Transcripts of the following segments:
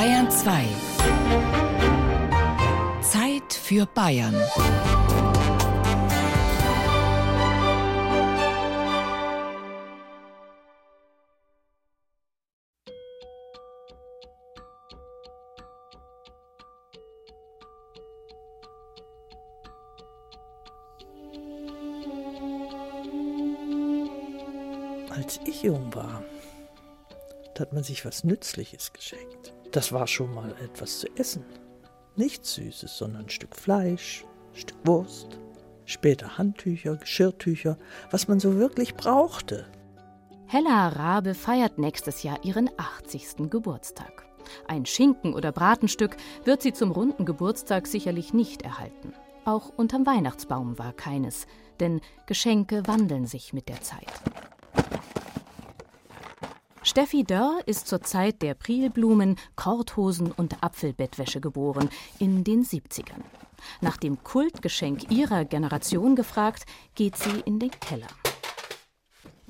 Bayern 2. Zeit für Bayern. Als ich jung war, hat man sich was Nützliches geschenkt. Das war schon mal etwas zu essen. Nichts Süßes, sondern ein Stück Fleisch, ein Stück Wurst, später Handtücher, Geschirrtücher, was man so wirklich brauchte. Hella Rabe feiert nächstes Jahr ihren 80. Geburtstag. Ein Schinken oder Bratenstück wird sie zum runden Geburtstag sicherlich nicht erhalten. Auch unterm Weihnachtsbaum war keines, denn Geschenke wandeln sich mit der Zeit. Steffi Dörr ist zur Zeit der Prilblumen, Korthosen und Apfelbettwäsche geboren, in den 70ern. Nach dem Kultgeschenk ihrer Generation gefragt, geht sie in den Keller.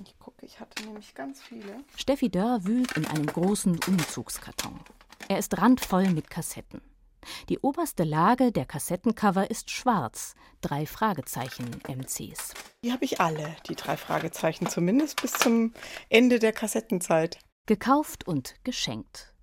Ich gucke, ich hatte nämlich ganz viele. Steffi Dörr wühlt in einem großen Umzugskarton. Er ist randvoll mit Kassetten. Die oberste Lage der Kassettencover ist schwarz, drei Fragezeichen MCs. Die habe ich alle, die drei Fragezeichen, zumindest bis zum Ende der Kassettenzeit. Gekauft und geschenkt.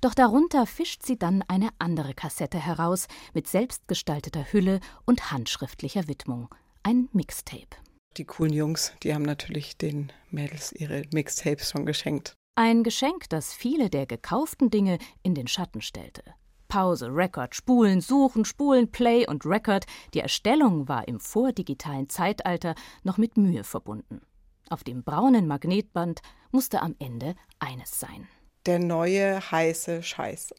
Doch darunter fischt sie dann eine andere Kassette heraus mit selbstgestalteter Hülle und handschriftlicher Widmung. Ein Mixtape. Die coolen Jungs, die haben natürlich den Mädels ihre Mixtapes schon geschenkt. Ein Geschenk, das viele der gekauften Dinge in den Schatten stellte. Pause, Record, Spulen, Suchen, Spulen, Play und Record. Die Erstellung war im vordigitalen Zeitalter noch mit Mühe verbunden. Auf dem braunen Magnetband musste am Ende eines sein. Der neue heiße Scheiß.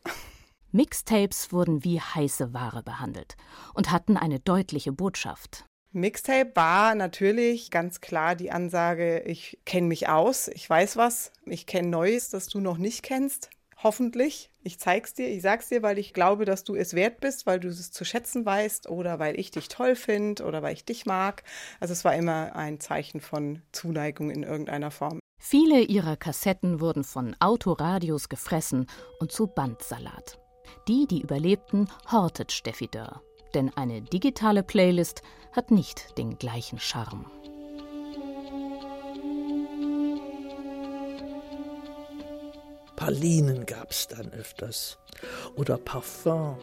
Mixtapes wurden wie heiße Ware behandelt und hatten eine deutliche Botschaft. Mixtape war natürlich ganz klar die Ansage, ich kenne mich aus, ich weiß was, ich kenne Neues, das du noch nicht kennst. Hoffentlich. Ich zeig's dir, ich sag's dir, weil ich glaube, dass du es wert bist, weil du es zu schätzen weißt oder weil ich dich toll finde oder weil ich dich mag. Also es war immer ein Zeichen von Zuneigung in irgendeiner Form. Viele ihrer Kassetten wurden von Autoradios gefressen und zu Bandsalat. Die, die überlebten, hortet Steffi Dörr. Denn eine digitale Playlist hat nicht den gleichen Charme. Pralinen gab's dann öfters. Oder Parfum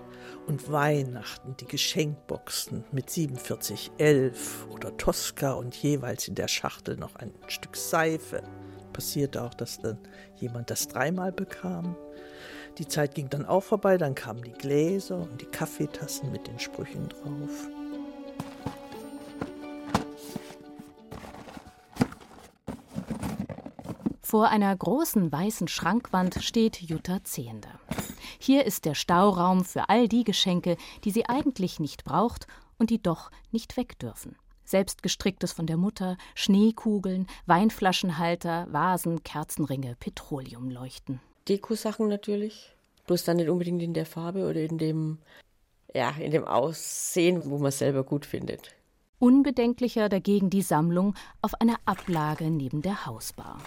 und Weihnachten, die Geschenkboxen mit 4711 oder Tosca und jeweils in der Schachtel noch ein Stück Seife. Passierte auch, dass dann jemand das dreimal bekam. Die Zeit ging dann auch vorbei, dann kamen die Gläser und die Kaffeetassen mit den Sprüchen drauf. Vor einer großen weißen Schrankwand steht Jutta Zehende. Hier ist der Stauraum für all die Geschenke, die sie eigentlich nicht braucht und die doch nicht weg dürfen. Selbstgestricktes von der Mutter, Schneekugeln, Weinflaschenhalter, Vasen, Kerzenringe, Petroleumleuchten. Dekosachen natürlich, bloß dann nicht unbedingt in der Farbe oder in dem, ja, in dem Aussehen, wo man selber gut findet. Unbedenklicher dagegen die Sammlung auf einer Ablage neben der Hausbar.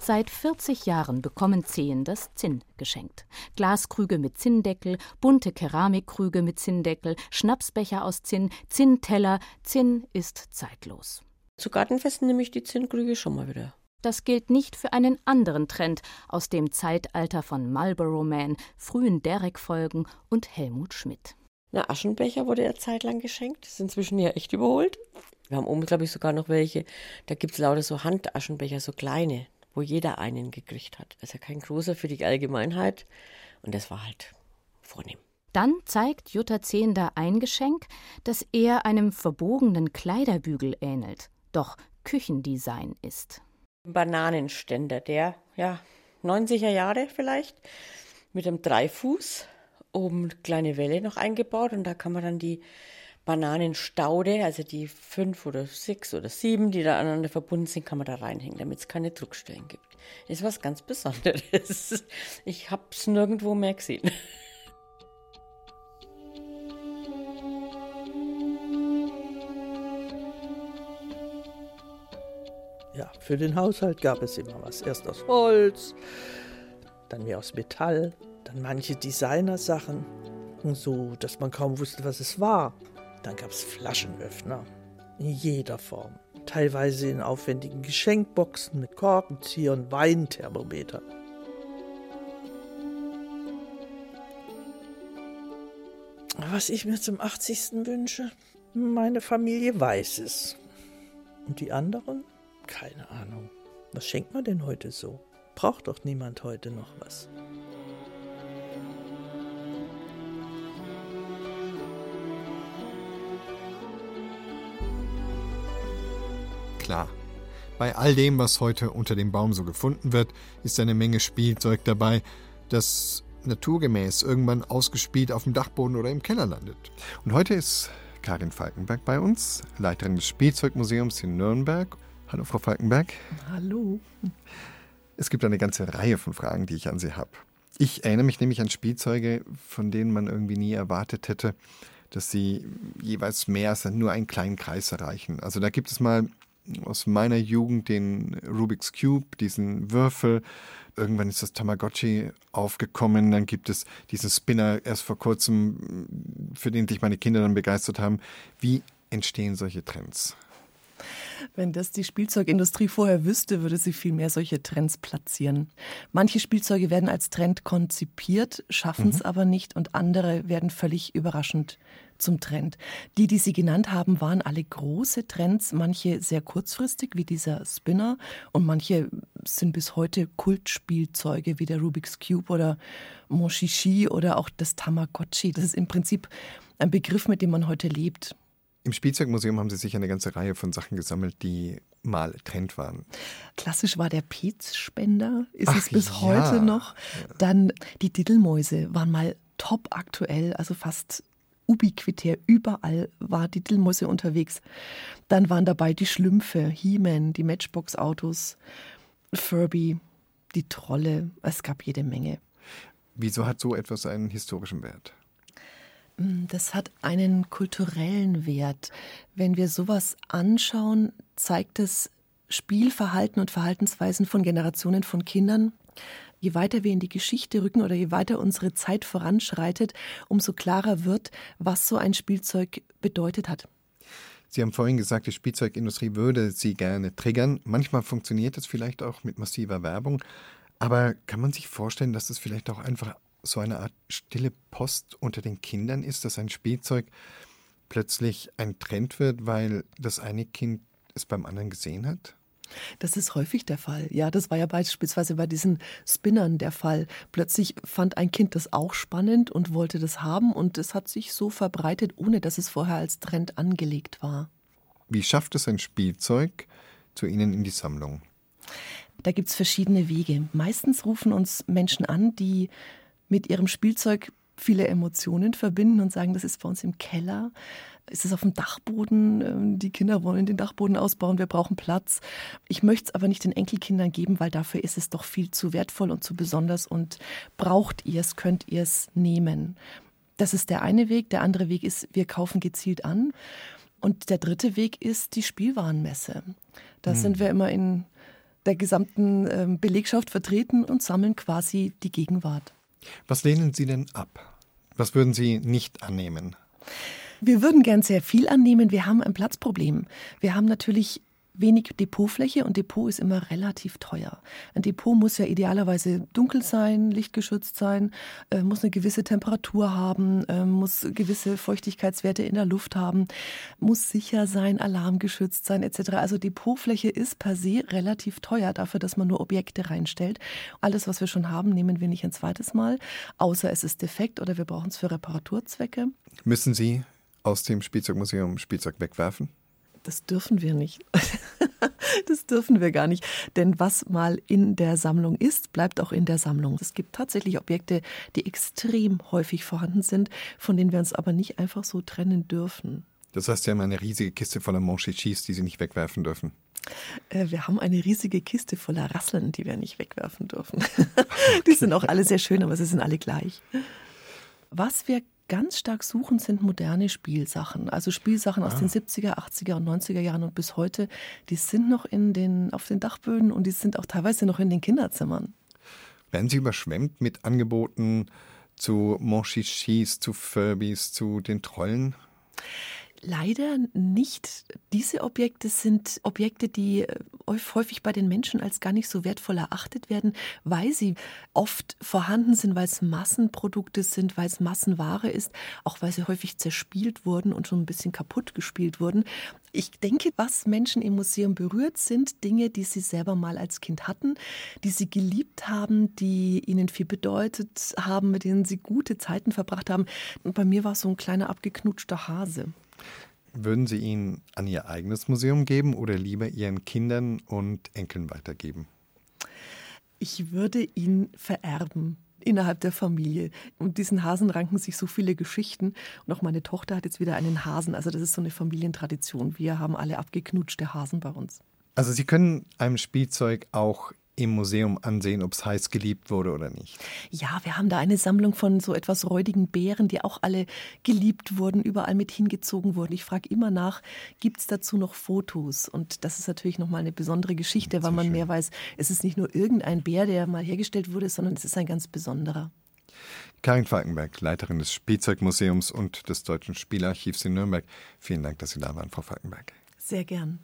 Seit 40 Jahren bekommen Zehen das Zinn geschenkt. Glaskrüge mit Zinndeckel, bunte Keramikkrüge mit Zinndeckel, Schnapsbecher aus Zinn, Zinnteller. Zinn ist zeitlos. Zu Gartenfesten nehme ich die Zinnkrüge schon mal wieder. Das gilt nicht für einen anderen Trend aus dem Zeitalter von Marlboro Man, frühen Derek-Folgen und Helmut Schmidt. Na, Aschenbecher wurde ja zeitlang geschenkt. Ist inzwischen ja echt überholt. Wir haben oben, glaube ich, sogar noch welche. Da gibt es lauter so Handaschenbecher, so kleine wo jeder einen gekriegt hat. Also kein großer für die Allgemeinheit. Und das war halt vornehm. Dann zeigt Jutta Zehnder ein Geschenk, das eher einem verbogenen Kleiderbügel ähnelt, doch Küchendesign ist. Ein Bananenständer, der, ja, 90er Jahre vielleicht, mit einem Dreifuß, oben kleine Welle noch eingebaut und da kann man dann die Bananenstaude, also die fünf oder sechs oder sieben, die da aneinander verbunden sind, kann man da reinhängen, damit es keine Druckstellen gibt. Das ist was ganz Besonderes. Ich habe es nirgendwo mehr gesehen. Ja, für den Haushalt gab es immer was. Erst aus Holz, dann mehr aus Metall, Dann manche Designersachen, so dass man kaum wusste, was es war. Dann gab es Flaschenöffner in jeder Form, teilweise in aufwendigen Geschenkboxen mit Korkenzieher und Weinthermometer. Was ich mir zum 80. wünsche? Meine Familie weiß es. Und die anderen? Keine Ahnung. Was schenkt man denn heute so? Braucht doch niemand heute noch was. Klar. Bei all dem, was heute unter dem Baum so gefunden wird, ist eine Menge Spielzeug dabei, das naturgemäß irgendwann ausgespielt auf dem Dachboden oder im Keller landet. Und heute ist Karin Falkenberg bei uns, Leiterin des Spielzeugmuseums in Nürnberg. Hallo, Frau Falkenberg. Hallo. Es gibt eine ganze Reihe von Fragen, die ich an Sie habe. Ich erinnere mich nämlich an Spielzeuge, von denen man irgendwie nie erwartet hätte, dass sie jeweils mehr als nur einen kleinen Kreis erreichen. Also da gibt es mal aus meiner Jugend den Rubik's Cube, diesen Würfel. Irgendwann ist das Tamagotchi aufgekommen. Dann gibt es diesen Spinner erst vor kurzem, für den sich meine Kinder dann begeistert haben. Wie entstehen solche Trends? Wenn das die Spielzeugindustrie vorher wüsste, würde sie viel mehr solche Trends platzieren. Manche Spielzeuge werden als Trend konzipiert, schaffen es mhm. aber nicht und andere werden völlig überraschend zum Trend. Die, die Sie genannt haben, waren alle große Trends, manche sehr kurzfristig, wie dieser Spinner, und manche sind bis heute Kultspielzeuge, wie der Rubik's Cube oder Moshishi oder auch das Tamagotchi. Das ist im Prinzip ein Begriff, mit dem man heute lebt. Im Spielzeugmuseum haben Sie sich eine ganze Reihe von Sachen gesammelt, die mal Trend waren. Klassisch war der Petspender, ist Ach, es bis ja. heute noch. Dann die Diddelmäuse waren mal top aktuell, also fast ubiquitär, überall war die Dillmäuse unterwegs. Dann waren dabei die Schlümpfe, He-Man, die Matchbox-Autos, Furby, die Trolle. Es gab jede Menge. Wieso hat so etwas einen historischen Wert? Mm, das hat einen kulturellen Wert. Wenn wir sowas anschauen, zeigt es Spielverhalten und Verhaltensweisen von Generationen von Kindern je weiter wir in die Geschichte rücken oder je weiter unsere Zeit voranschreitet, umso klarer wird, was so ein Spielzeug bedeutet hat. Sie haben vorhin gesagt, die Spielzeugindustrie würde Sie gerne triggern. Manchmal funktioniert das vielleicht auch mit massiver Werbung. Aber kann man sich vorstellen, dass das vielleicht auch einfach so eine Art stille Post unter den Kindern ist, dass ein Spielzeug plötzlich ein Trend wird, weil das eine Kind es beim anderen gesehen hat? Das ist häufig der Fall. Ja, das war ja beispielsweise bei diesen Spinnern der Fall. Plötzlich fand ein Kind das auch spannend und wollte das haben und es hat sich so verbreitet, ohne dass es vorher als Trend angelegt war. Wie schafft es ein Spielzeug zu Ihnen in die Sammlung? Da gibt es verschiedene Wege. Meistens rufen uns Menschen an, die mit ihrem Spielzeug viele Emotionen verbinden und sagen, das ist bei uns im Keller, ist es auf dem Dachboden, ähm, die Kinder wollen den Dachboden ausbauen, wir brauchen Platz. Ich möchte es aber nicht den Enkelkindern geben, weil dafür ist es doch viel zu wertvoll und zu besonders und braucht ihr es, könnt ihr es nehmen. Das ist der eine Weg. Der andere Weg ist, wir kaufen gezielt an. Und der dritte Weg ist die Spielwarenmesse. Da hm. sind wir immer in der gesamten ähm, Belegschaft vertreten und sammeln quasi die Gegenwart. Was lehnen Sie denn ab? Was würden Sie nicht annehmen? Wir würden gern sehr viel annehmen. Wir haben ein Platzproblem. Wir haben natürlich wenig Depotfläche und Depot ist immer relativ teuer. Ein Depot muss ja idealerweise dunkel sein, lichtgeschützt sein, äh, muss eine gewisse Temperatur haben, äh, muss gewisse Feuchtigkeitswerte in der Luft haben, muss sicher sein, alarmgeschützt sein etc. Also Depotfläche ist per se relativ teuer dafür, dass man nur Objekte reinstellt. Alles, was wir schon haben, nehmen wir nicht ein zweites Mal, außer es ist defekt oder wir brauchen es für Reparaturzwecke. Müssen Sie aus dem Spielzeugmuseum Spielzeug wegwerfen? Das dürfen wir nicht. das dürfen wir gar nicht. Denn was mal in der Sammlung ist, bleibt auch in der Sammlung. Es gibt tatsächlich Objekte, die extrem häufig vorhanden sind, von denen wir uns aber nicht einfach so trennen dürfen. Das heißt, Sie haben eine riesige Kiste voller Monchichis, die Sie nicht wegwerfen dürfen. Äh, wir haben eine riesige Kiste voller Rasseln, die wir nicht wegwerfen dürfen. die sind auch alle sehr schön, aber sie sind alle gleich. Was wir ganz stark suchen, sind moderne Spielsachen. Also Spielsachen aus ah. den 70er, 80er und 90er Jahren und bis heute. Die sind noch in den, auf den Dachböden und die sind auch teilweise noch in den Kinderzimmern. Werden Sie überschwemmt mit Angeboten zu Monchichis, zu Furbies, zu den Trollen? Leider nicht. Diese Objekte sind Objekte, die äh, häufig bei den Menschen als gar nicht so wertvoll erachtet werden, weil sie oft vorhanden sind, weil es Massenprodukte sind, weil es Massenware ist, auch weil sie häufig zerspielt wurden und schon ein bisschen kaputt gespielt wurden. Ich denke, was Menschen im Museum berührt, sind Dinge, die sie selber mal als Kind hatten, die sie geliebt haben, die ihnen viel bedeutet haben, mit denen sie gute Zeiten verbracht haben. Und bei mir war es so ein kleiner abgeknutschter Hase. Würden Sie ihn an Ihr eigenes Museum geben oder lieber Ihren Kindern und Enkeln weitergeben? Ich würde ihn vererben innerhalb der Familie. Und diesen Hasen ranken sich so viele Geschichten. Und auch meine Tochter hat jetzt wieder einen Hasen. Also das ist so eine Familientradition. Wir haben alle abgeknutschte Hasen bei uns. Also Sie können einem Spielzeug auch im Museum ansehen, ob es heiß geliebt wurde oder nicht. Ja, wir haben da eine Sammlung von so etwas räudigen Bären, die auch alle geliebt wurden, überall mit hingezogen wurden. Ich frage immer nach, gibt es dazu noch Fotos? Und das ist natürlich nochmal eine besondere Geschichte, weil man schön. mehr weiß, es ist nicht nur irgendein Bär, der mal hergestellt wurde, sondern es ist ein ganz besonderer. Karin Falkenberg, Leiterin des Spielzeugmuseums und des Deutschen Spielarchivs in Nürnberg. Vielen Dank, dass Sie da waren, Frau Falkenberg. Sehr gern.